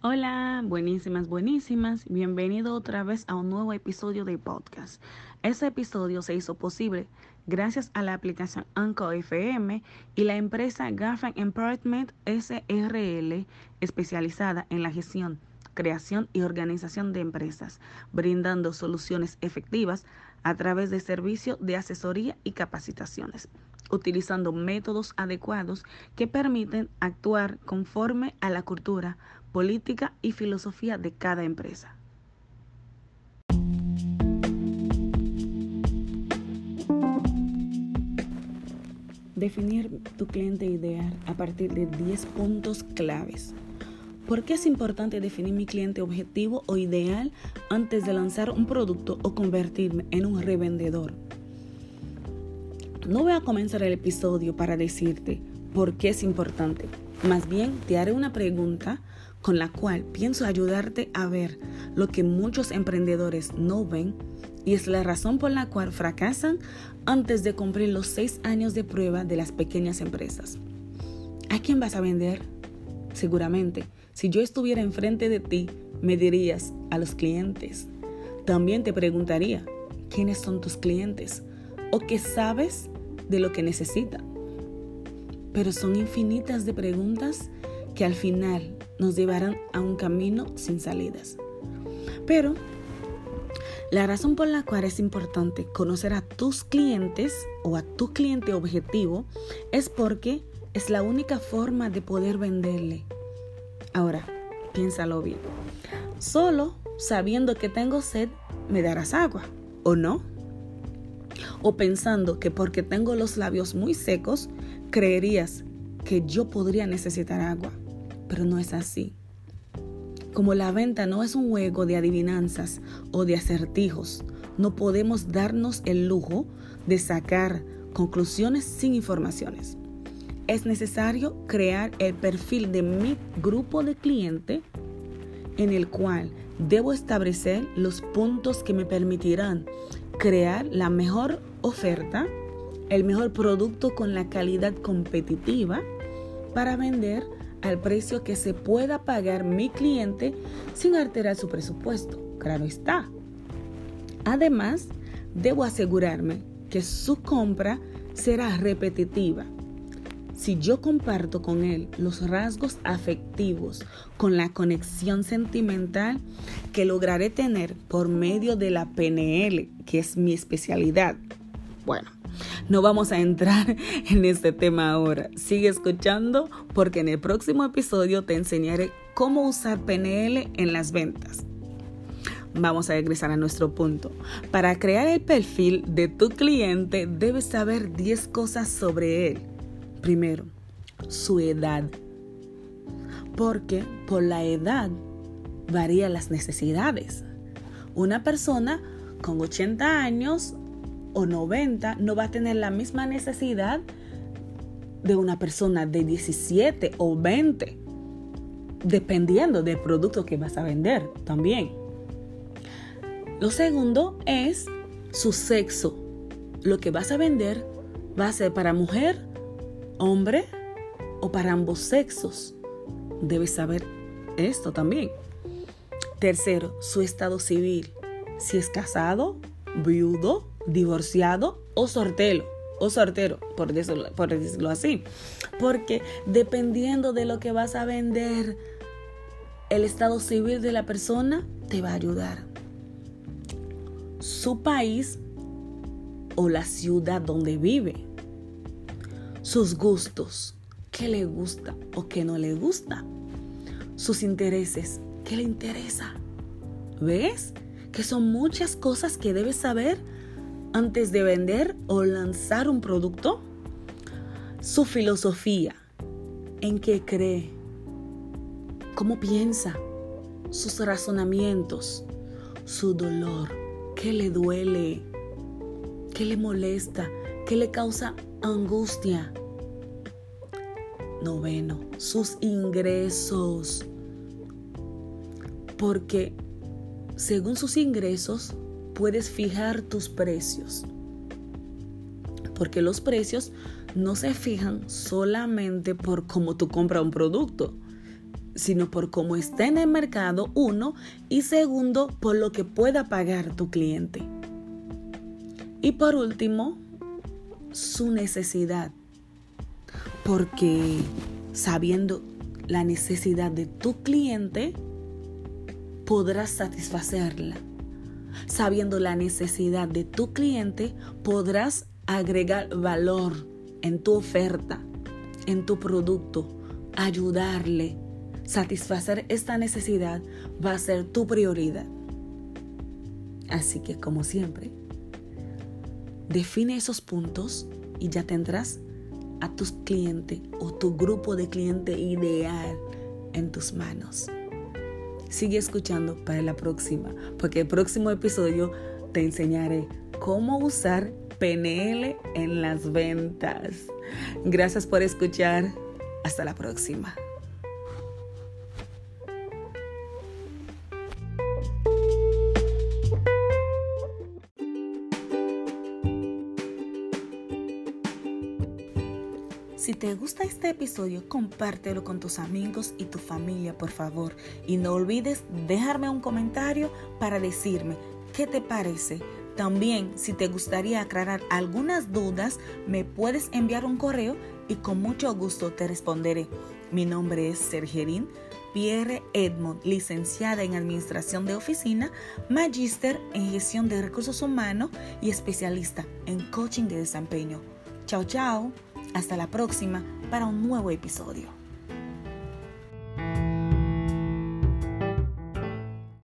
Hola, buenísimas, buenísimas. Bienvenido otra vez a un nuevo episodio de podcast. Este episodio se hizo posible gracias a la aplicación Anchor FM y la empresa Gaffin Empowerment SRL, especializada en la gestión, creación y organización de empresas, brindando soluciones efectivas a través de servicios de asesoría y capacitaciones utilizando métodos adecuados que permiten actuar conforme a la cultura, política y filosofía de cada empresa. Definir tu cliente ideal a partir de 10 puntos claves. ¿Por qué es importante definir mi cliente objetivo o ideal antes de lanzar un producto o convertirme en un revendedor? No voy a comenzar el episodio para decirte por qué es importante. Más bien te haré una pregunta con la cual pienso ayudarte a ver lo que muchos emprendedores no ven y es la razón por la cual fracasan antes de cumplir los seis años de prueba de las pequeñas empresas. ¿A quién vas a vender? Seguramente, si yo estuviera enfrente de ti, me dirías a los clientes. También te preguntaría, ¿quiénes son tus clientes? ¿O qué sabes de lo que necesitan? Pero son infinitas de preguntas que al final nos llevarán a un camino sin salidas. Pero la razón por la cual es importante conocer a tus clientes o a tu cliente objetivo es porque es la única forma de poder venderle. Ahora, piénsalo bien. Solo sabiendo que tengo sed, me darás agua, ¿o no? O pensando que porque tengo los labios muy secos, creerías que yo podría necesitar agua pero no es así. Como la venta no es un juego de adivinanzas o de acertijos, no podemos darnos el lujo de sacar conclusiones sin informaciones. Es necesario crear el perfil de mi grupo de cliente en el cual debo establecer los puntos que me permitirán crear la mejor oferta, el mejor producto con la calidad competitiva para vender al precio que se pueda pagar mi cliente sin alterar su presupuesto. Claro está. Además, debo asegurarme que su compra será repetitiva. Si yo comparto con él los rasgos afectivos con la conexión sentimental que lograré tener por medio de la PNL, que es mi especialidad. Bueno, no vamos a entrar en este tema ahora. Sigue escuchando porque en el próximo episodio te enseñaré cómo usar PNL en las ventas. Vamos a regresar a nuestro punto. Para crear el perfil de tu cliente debes saber 10 cosas sobre él. Primero, su edad. Porque por la edad varían las necesidades. Una persona con 80 años o 90 no va a tener la misma necesidad de una persona de 17 o 20, dependiendo del producto que vas a vender también. Lo segundo es su sexo. Lo que vas a vender va a ser para mujer, hombre o para ambos sexos. Debes saber esto también. Tercero, su estado civil. Si es casado, viudo, divorciado o sortero, o sortero, por decirlo, por decirlo así. Porque dependiendo de lo que vas a vender, el estado civil de la persona te va a ayudar. Su país o la ciudad donde vive. Sus gustos, qué le gusta o qué no le gusta. Sus intereses, qué le interesa. ¿Ves? Que son muchas cosas que debes saber antes de vender o lanzar un producto? Su filosofía, en qué cree, cómo piensa, sus razonamientos, su dolor, qué le duele, qué le molesta, qué le causa angustia. Noveno, sus ingresos. Porque según sus ingresos, puedes fijar tus precios. Porque los precios no se fijan solamente por cómo tú compras un producto, sino por cómo está en el mercado, uno, y segundo, por lo que pueda pagar tu cliente. Y por último, su necesidad. Porque sabiendo la necesidad de tu cliente, podrás satisfacerla. Sabiendo la necesidad de tu cliente, podrás agregar valor en tu oferta, en tu producto, ayudarle. Satisfacer esta necesidad va a ser tu prioridad. Así que como siempre, define esos puntos y ya tendrás a tus clientes o tu grupo de cliente ideal en tus manos. Sigue escuchando para la próxima, porque el próximo episodio te enseñaré cómo usar PNL en las ventas. Gracias por escuchar. Hasta la próxima. Si te gusta este episodio, compártelo con tus amigos y tu familia, por favor. Y no olvides dejarme un comentario para decirme qué te parece. También, si te gustaría aclarar algunas dudas, me puedes enviar un correo y con mucho gusto te responderé. Mi nombre es Sergerín Pierre Edmond, licenciada en Administración de Oficina, magíster en Gestión de Recursos Humanos y especialista en Coaching de Desempeño. Chao, chao. Hasta la próxima para un nuevo episodio.